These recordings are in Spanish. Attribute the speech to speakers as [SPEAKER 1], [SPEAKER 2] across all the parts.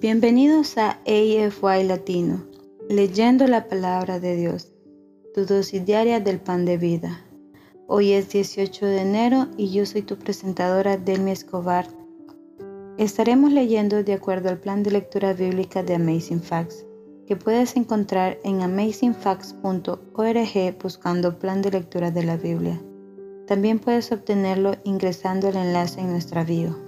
[SPEAKER 1] Bienvenidos a AFY Latino, leyendo la palabra de Dios, tu dosis diaria del pan de vida. Hoy es 18 de enero y yo soy tu presentadora Delmi Escobar. Estaremos leyendo de acuerdo al plan de lectura bíblica de Amazing Facts, que puedes encontrar en amazingfacts.org buscando plan de lectura de la Biblia. También puedes obtenerlo ingresando el enlace en nuestra bio.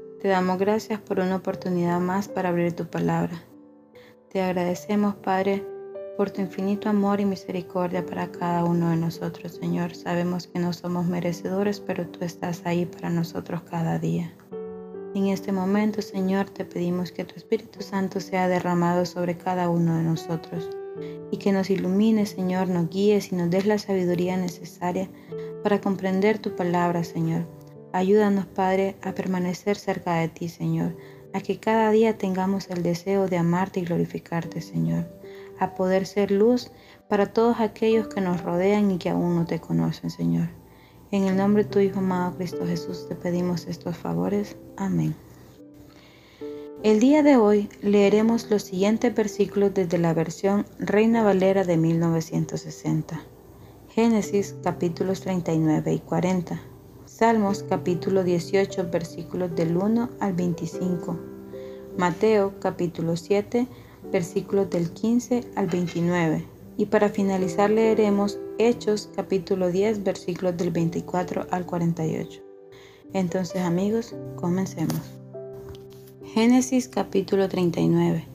[SPEAKER 1] te damos gracias por una oportunidad más para abrir tu palabra. Te agradecemos, Padre, por tu infinito amor y misericordia para cada uno de nosotros, Señor. Sabemos que no somos merecedores, pero tú estás ahí para nosotros cada día. En este momento, Señor, te pedimos que tu Espíritu Santo sea derramado sobre cada uno de nosotros y que nos ilumine, Señor, nos guíes y nos des la sabiduría necesaria para comprender tu palabra, Señor Ayúdanos, Padre, a permanecer cerca de ti, Señor, a que cada día tengamos el deseo de amarte y glorificarte, Señor, a poder ser luz para todos aquellos que nos rodean y que aún no te conocen, Señor. En el nombre de tu Hijo amado Cristo Jesús te pedimos estos favores. Amén. El día de hoy leeremos los siguientes versículos desde la versión Reina Valera de 1960. Génesis capítulos 39 y 40. Salmos capítulo 18 versículos del 1 al 25. Mateo capítulo 7 versículos del 15 al 29. Y para finalizar leeremos Hechos capítulo 10 versículos del 24 al 48. Entonces amigos, comencemos. Génesis capítulo 39.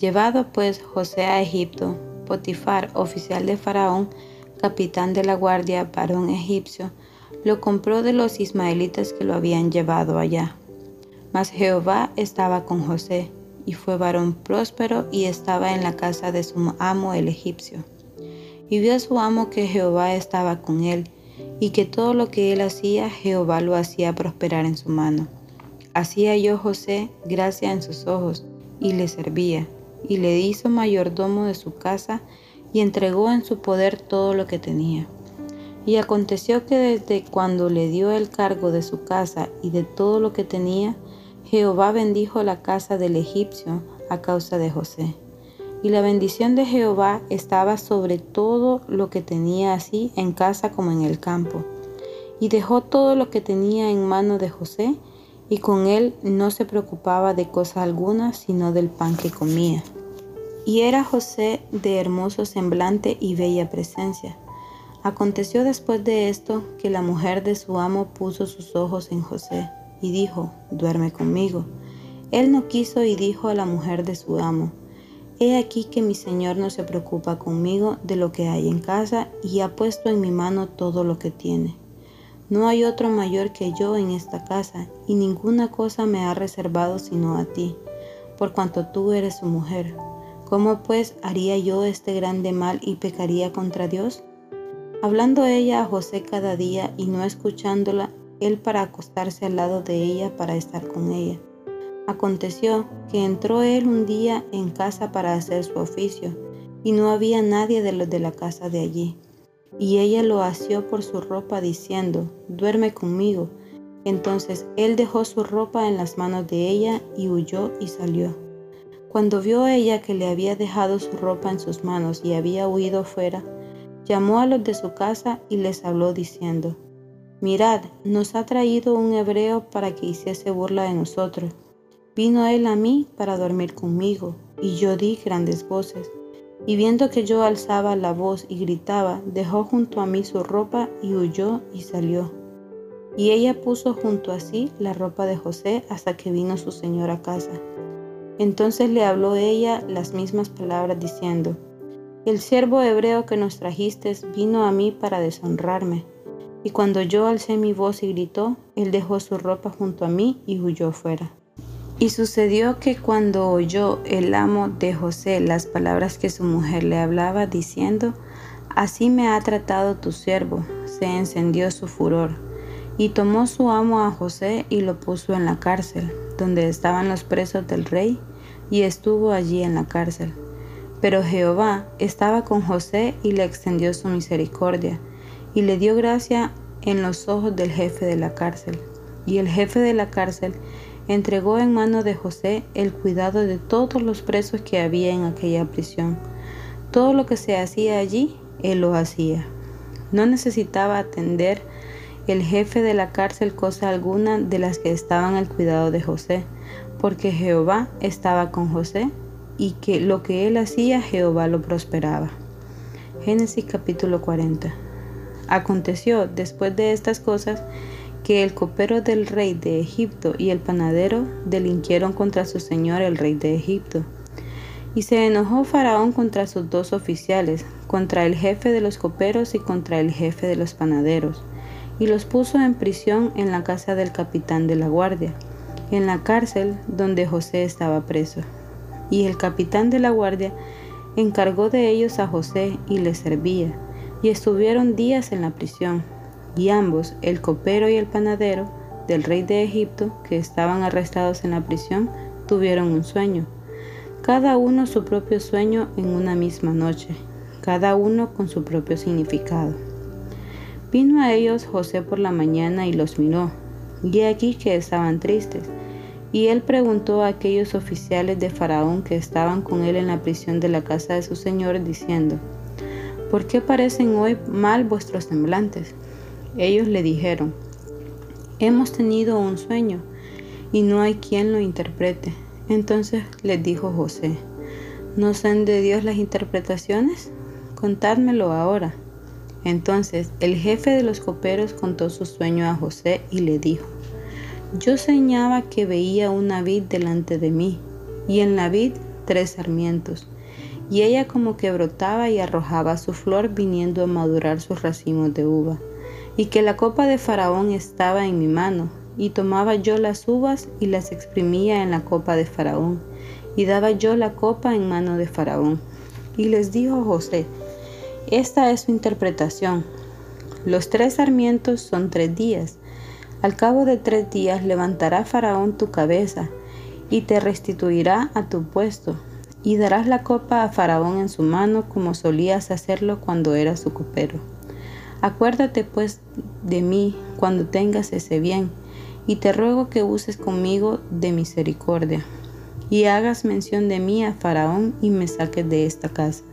[SPEAKER 1] Llevado pues José a Egipto, Potifar, oficial de Faraón, capitán de la guardia, varón egipcio, lo compró de los ismaelitas que lo habían llevado allá. Mas Jehová estaba con José, y fue varón próspero y estaba en la casa de su amo el egipcio. Y vio a su amo que Jehová estaba con él, y que todo lo que él hacía, Jehová lo hacía prosperar en su mano. Hacía yo José gracia en sus ojos, y le servía, y le hizo mayordomo de su casa, y entregó en su poder todo lo que tenía. Y aconteció que desde cuando le dio el cargo de su casa y de todo lo que tenía, Jehová bendijo la casa del egipcio a causa de José. Y la bendición de Jehová estaba sobre todo lo que tenía así en casa como en el campo. Y dejó todo lo que tenía en mano de José, y con él no se preocupaba de cosa alguna, sino del pan que comía. Y era José de hermoso semblante y bella presencia Aconteció después de esto que la mujer de su amo puso sus ojos en José y dijo, duerme conmigo. Él no quiso y dijo a la mujer de su amo, He aquí que mi señor no se preocupa conmigo de lo que hay en casa y ha puesto en mi mano todo lo que tiene. No hay otro mayor que yo en esta casa y ninguna cosa me ha reservado sino a ti, por cuanto tú eres su mujer. ¿Cómo pues haría yo este grande mal y pecaría contra Dios? Hablando ella a José cada día y no escuchándola, él para acostarse al lado de ella para estar con ella. Aconteció que entró él un día en casa para hacer su oficio, y no había nadie de los de la casa de allí. Y ella lo asió por su ropa diciendo, duerme conmigo. Entonces él dejó su ropa en las manos de ella y huyó y salió. Cuando vio ella que le había dejado su ropa en sus manos y había huido fuera, llamó a los de su casa y les habló diciendo, Mirad, nos ha traído un hebreo para que hiciese burla de nosotros. Vino él a mí para dormir conmigo, y yo di grandes voces. Y viendo que yo alzaba la voz y gritaba, dejó junto a mí su ropa y huyó y salió. Y ella puso junto a sí la ropa de José hasta que vino su señor a casa. Entonces le habló ella las mismas palabras diciendo, el siervo hebreo que nos trajiste vino a mí para deshonrarme. Y cuando yo alcé mi voz y gritó, él dejó su ropa junto a mí y huyó fuera.
[SPEAKER 2] Y sucedió que cuando oyó el amo de José las palabras que su mujer le hablaba, diciendo, Así me ha tratado tu siervo, se encendió su furor. Y tomó su amo a José y lo puso en la cárcel, donde estaban los presos del rey, y estuvo allí en la cárcel. Pero Jehová estaba con José y le extendió su misericordia, y le dio gracia en los ojos del jefe de la cárcel. Y el jefe de la cárcel entregó en mano de José el cuidado de todos los presos que había en aquella prisión. Todo lo que se hacía allí, él lo hacía. No necesitaba atender el jefe de la cárcel cosa alguna de las que estaban al cuidado de José, porque Jehová estaba con José y que lo que él hacía Jehová lo prosperaba. Génesis capítulo 40. Aconteció después de estas cosas que el copero del rey de Egipto y el panadero delinquieron contra su señor el rey de Egipto. Y se enojó Faraón contra sus dos oficiales, contra el jefe de los coperos y contra el jefe de los panaderos, y los puso en prisión en la casa del capitán de la guardia, en la cárcel donde José estaba preso. Y el capitán de la guardia encargó de ellos a José y le servía, y estuvieron días en la prisión y ambos, el copero y el panadero del rey de Egipto, que estaban arrestados en la prisión, tuvieron un sueño, cada uno su propio sueño en una misma noche, cada uno con su propio significado. Vino a ellos José por la mañana y los miró, y aquí que estaban tristes. Y él preguntó a aquellos oficiales de Faraón que estaban con él en la prisión de la casa de su señor, diciendo, ¿Por qué parecen hoy mal vuestros semblantes? Ellos le dijeron, hemos tenido un sueño y no hay quien lo interprete. Entonces les dijo José, ¿no son de Dios las interpretaciones? Contádmelo ahora. Entonces el jefe de los coperos contó su sueño a José y le dijo, yo soñaba que veía una vid delante de mí, y en la vid tres sarmientos, y ella como que brotaba y arrojaba su flor viniendo a madurar sus racimos de uva y que la copa de Faraón estaba en mi mano, y tomaba yo las uvas y las exprimía en la copa de Faraón, y daba yo la copa en mano de Faraón. Y les dijo José, esta es su interpretación. Los tres sarmientos son tres días. Al cabo de tres días levantará Faraón tu cabeza y te restituirá a tu puesto, y darás la copa a Faraón en su mano como solías hacerlo cuando eras su copero. Acuérdate pues de mí cuando tengas ese bien, y te ruego que uses conmigo de misericordia, y hagas mención de mí a Faraón y me saques de esta casa,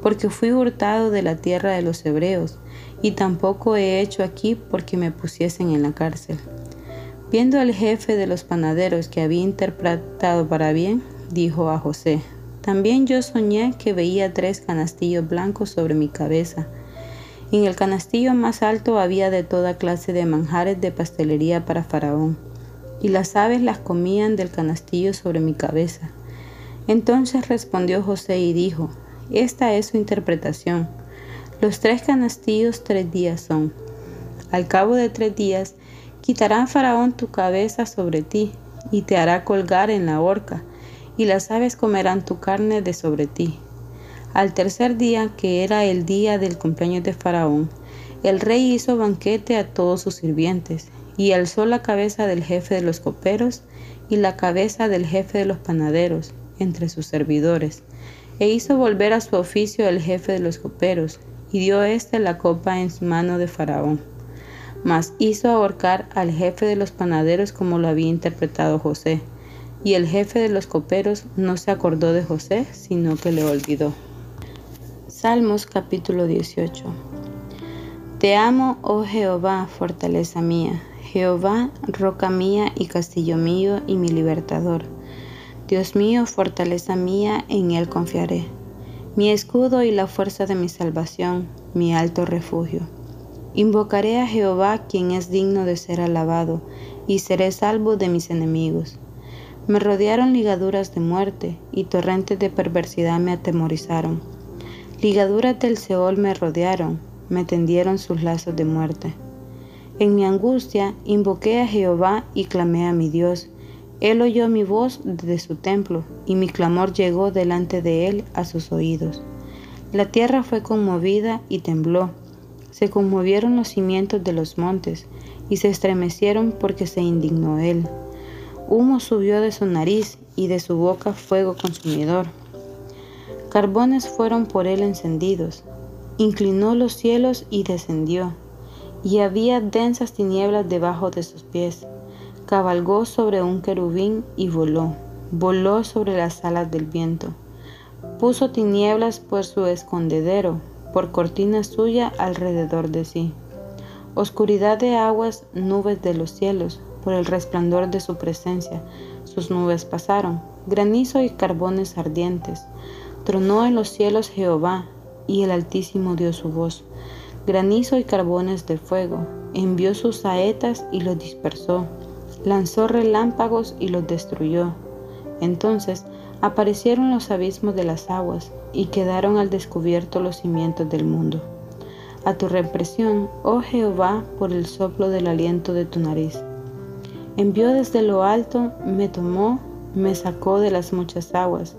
[SPEAKER 2] porque fui hurtado de la tierra de los hebreos, y tampoco he hecho aquí porque me pusiesen en la cárcel. Viendo al jefe de los panaderos que había interpretado para bien, dijo a José, también yo soñé que veía tres canastillos blancos sobre mi cabeza, en el canastillo más alto había de toda clase de manjares de pastelería para Faraón, y las aves las comían del canastillo sobre mi cabeza. Entonces respondió José y dijo, Esta es su interpretación. Los tres canastillos tres días son. Al cabo de tres días, quitará Faraón tu cabeza sobre ti, y te hará colgar en la horca, y las aves comerán tu carne de sobre ti. Al tercer día, que era el día del cumpleaños de Faraón, el rey hizo banquete a todos sus sirvientes, y alzó la cabeza del jefe de los coperos y la cabeza del jefe de los panaderos entre sus servidores, e hizo volver a su oficio el jefe de los coperos, y dio éste la copa en su mano de Faraón. Mas hizo ahorcar al jefe de los panaderos como lo había interpretado José, y el jefe de los coperos no se acordó de José, sino que le olvidó. Salmos capítulo 18 Te amo, oh Jehová, fortaleza mía, Jehová, roca mía y castillo mío y mi libertador. Dios mío, fortaleza mía, en Él confiaré. Mi escudo y la fuerza de mi salvación, mi alto refugio. Invocaré a Jehová, quien es digno de ser alabado, y seré salvo de mis enemigos. Me rodearon ligaduras de muerte, y torrentes de perversidad me atemorizaron Ligaduras del Seol me rodearon, me tendieron sus lazos de muerte. En mi angustia invoqué a Jehová y clamé a mi Dios, Él oyó mi voz desde su templo, y mi clamor llegó delante de él a sus oídos. La tierra fue conmovida y tembló. Se conmovieron los cimientos de los montes, y se estremecieron porque se indignó él. Humo subió de su nariz, y de su boca fuego consumidor. Carbones fueron por él encendidos. Inclinó los cielos y descendió, y había densas tinieblas debajo de sus pies cabalgó sobre un querubín y voló, voló sobre las alas del viento. Puso tinieblas por su escondedero, por cortina suya alrededor de sí. Oscuridad de aguas, nubes de los cielos, por el resplandor de su presencia. Sus nubes pasaron, granizo y carbones ardientes. Tronó en los cielos Jehová, y el Altísimo dio su voz. Granizo y carbones de fuego, envió sus saetas y los dispersó lanzó relámpagos y los destruyó. Entonces aparecieron los abismos de las aguas y quedaron al descubierto los cimientos del mundo. A tu represión, oh Jehová, por el soplo del aliento de tu nariz. Envió desde lo alto, me tomó, me sacó de las muchas aguas,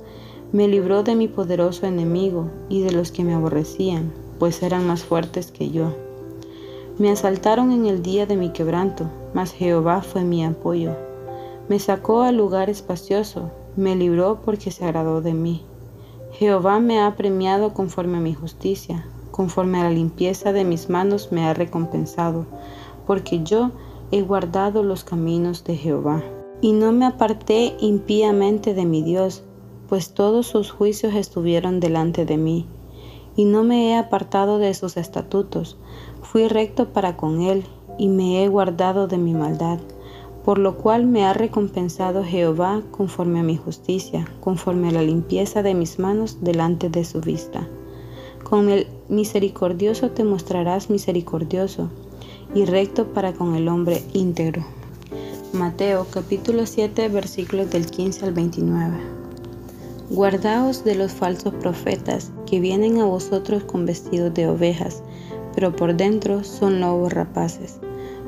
[SPEAKER 2] me libró de mi poderoso enemigo y de los que me aborrecían, pues eran más fuertes que yo. Me asaltaron en el día de mi quebranto, mas Jehová fue mi apoyo. Me sacó al lugar espacioso, me libró porque se agradó de mí. Jehová me ha premiado conforme a mi justicia, conforme a la limpieza de mis manos me ha recompensado, porque yo he guardado los caminos de Jehová. Y no me aparté impíamente de mi Dios, pues todos sus juicios estuvieron delante de mí. Y no me he apartado de sus estatutos, Fui recto para con él y me he guardado de mi maldad, por lo cual me ha recompensado Jehová conforme a mi justicia, conforme a la limpieza de mis manos delante de su vista. Con el misericordioso te mostrarás misericordioso y recto para con el hombre íntegro. Mateo capítulo 7 versículos del 15 al 29. Guardaos de los falsos profetas que vienen a vosotros con vestidos de ovejas, pero por dentro son lobos rapaces.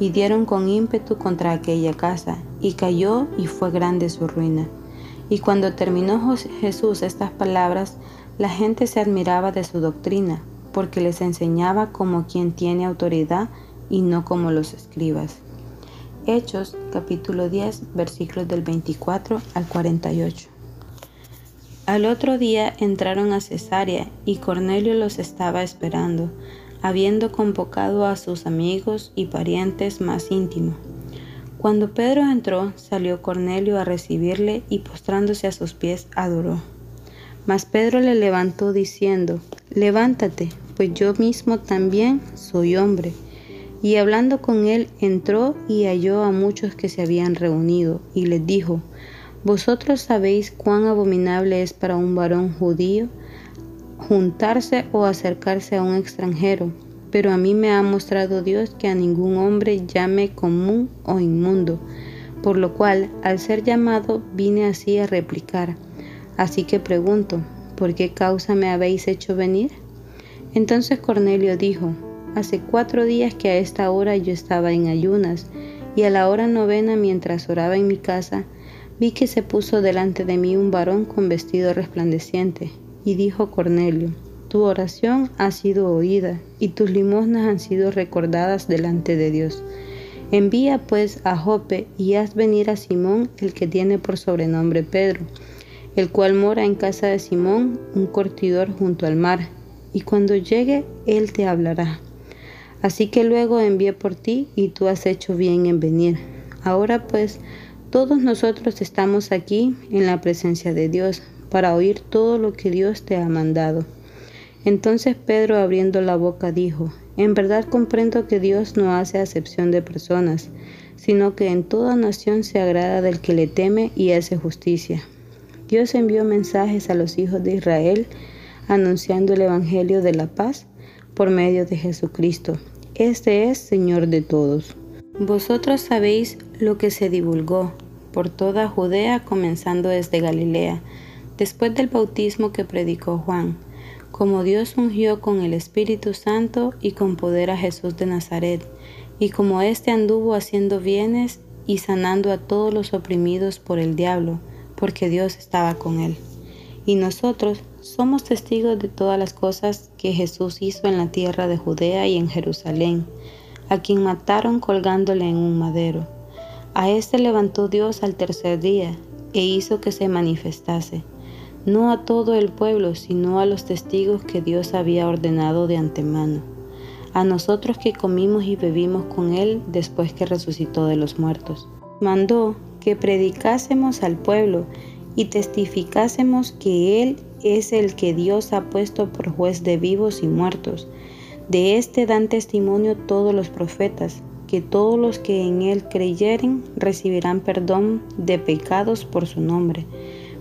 [SPEAKER 2] y dieron con ímpetu contra aquella casa, y cayó y fue grande su ruina. Y cuando terminó Jesús estas palabras, la gente se admiraba de su doctrina, porque les enseñaba como quien tiene autoridad y no como los escribas. Hechos capítulo 10 versículos del 24 al 48. Al otro día entraron a Cesarea y Cornelio los estaba esperando habiendo convocado a sus amigos y parientes más íntimos. Cuando Pedro entró, salió Cornelio a recibirle y postrándose a sus pies adoró. Mas Pedro le levantó diciendo, Levántate, pues yo mismo también soy hombre. Y hablando con él, entró y halló a muchos que se habían reunido, y les dijo, Vosotros sabéis cuán abominable es para un varón judío juntarse o acercarse a un extranjero, pero a mí me ha mostrado Dios que a ningún hombre llame común o inmundo, por lo cual al ser llamado vine así a replicar. Así que pregunto, ¿por qué causa me habéis hecho venir? Entonces Cornelio dijo, Hace cuatro días que a esta hora yo estaba en ayunas, y a la hora novena mientras oraba en mi casa, vi que se puso delante de mí un varón con vestido resplandeciente, y dijo Cornelio, Tu oración ha sido oída, y tus limosnas han sido recordadas delante de Dios. Envía pues a Jope y haz venir a Simón, el que tiene por sobrenombre Pedro, el cual mora en casa de Simón, un cortidor junto al mar, y cuando llegue él te hablará. Así que luego envié por ti y tú has hecho bien en venir. Ahora pues, todos nosotros estamos aquí en la presencia de Dios para oír todo lo que Dios te ha mandado. Entonces Pedro abriendo la boca dijo, en verdad comprendo que Dios no hace acepción de personas, sino que en toda nación se agrada del que le teme y hace justicia. Dios envió mensajes a los hijos de Israel anunciando el Evangelio de la paz por medio de Jesucristo. Este es Señor de todos. Vosotros sabéis lo que se divulgó por toda Judea, comenzando desde Galilea, después del bautismo que predicó Juan como Dios ungió con el Espíritu Santo y con poder a Jesús de Nazaret, y como éste anduvo haciendo bienes y sanando a todos los oprimidos por el diablo, porque Dios estaba con él. Y nosotros somos testigos de todas las cosas que Jesús hizo en la tierra de Judea y en Jerusalén, a quien mataron colgándole en un madero. A éste levantó Dios al tercer día e hizo que se manifestase no a todo el pueblo, sino a los testigos que Dios había ordenado de antemano, a nosotros que comimos y bebimos con Él después que resucitó de los muertos. Mandó que predicásemos al pueblo y testificásemos que Él es el que Dios ha puesto por juez de vivos y muertos. De éste dan testimonio todos los profetas, que todos los que en Él creyeren recibirán perdón de pecados por su nombre.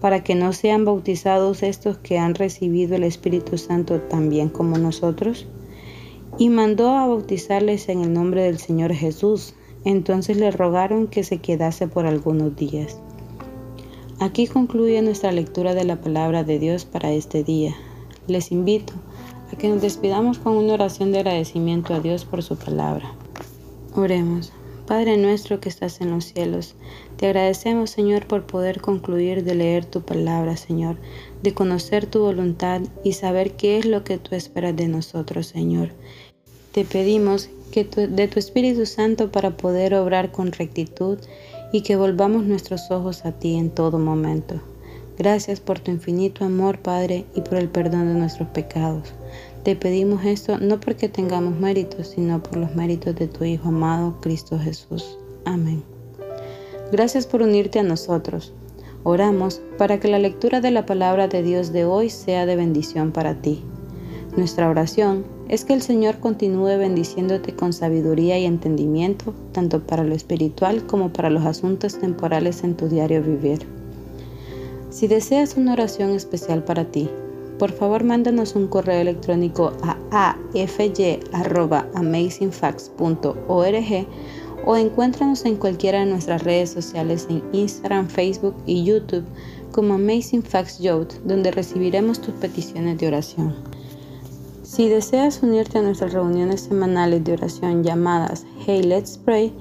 [SPEAKER 2] Para que no sean bautizados estos que han recibido el Espíritu Santo también como nosotros? Y mandó a bautizarles en el nombre del Señor Jesús. Entonces le rogaron que se quedase por algunos días. Aquí concluye nuestra lectura de la palabra de Dios para este día. Les invito a que nos despidamos con una oración de agradecimiento a Dios por su palabra. Oremos. Padre nuestro que estás en los cielos, te agradecemos, Señor, por poder concluir de leer tu palabra, Señor, de conocer tu voluntad y saber qué es lo que tú esperas de nosotros, Señor. Te pedimos que de tu Espíritu Santo para poder obrar con rectitud y que volvamos nuestros ojos a ti en todo momento. Gracias por tu infinito amor, Padre, y por el perdón de nuestros pecados. Te pedimos esto no porque tengamos méritos, sino por los méritos de tu Hijo amado, Cristo Jesús. Amén. Gracias por unirte a nosotros. Oramos para que la lectura de la palabra de Dios de hoy sea de bendición para ti. Nuestra oración es que el Señor continúe bendiciéndote con sabiduría y entendimiento, tanto para lo espiritual como para los asuntos temporales en tu diario vivir. Si deseas una oración especial para ti, por favor mándanos un correo electrónico a afy.amazingfacts.org o encuéntranos en cualquiera de nuestras redes sociales en Instagram, Facebook y YouTube como Amazing Facts Youth, donde recibiremos tus peticiones de oración. Si deseas unirte a nuestras reuniones semanales de oración llamadas Hey Let's Pray,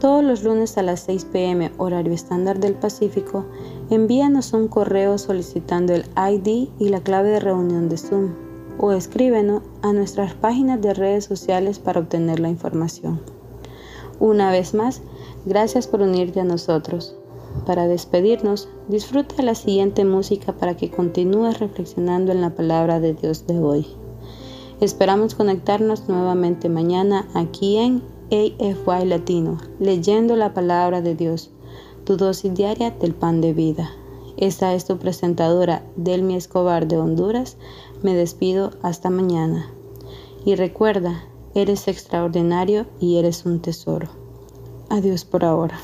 [SPEAKER 2] todos los lunes a las 6 pm horario estándar del Pacífico, envíanos un correo solicitando el ID y la clave de reunión de Zoom o escríbenos a nuestras páginas de redes sociales para obtener la información. Una vez más, gracias por unirte a nosotros. Para despedirnos, disfruta la siguiente música para que continúes reflexionando en la palabra de Dios de hoy. Esperamos conectarnos nuevamente mañana aquí en AFY Latino, leyendo la palabra de Dios, tu dosis diaria del pan de vida. Esta es tu presentadora Delmi Escobar de Honduras, Me despido hasta mañana. Y recuerda, eres extraordinario y eres un tesoro. Adiós por ahora.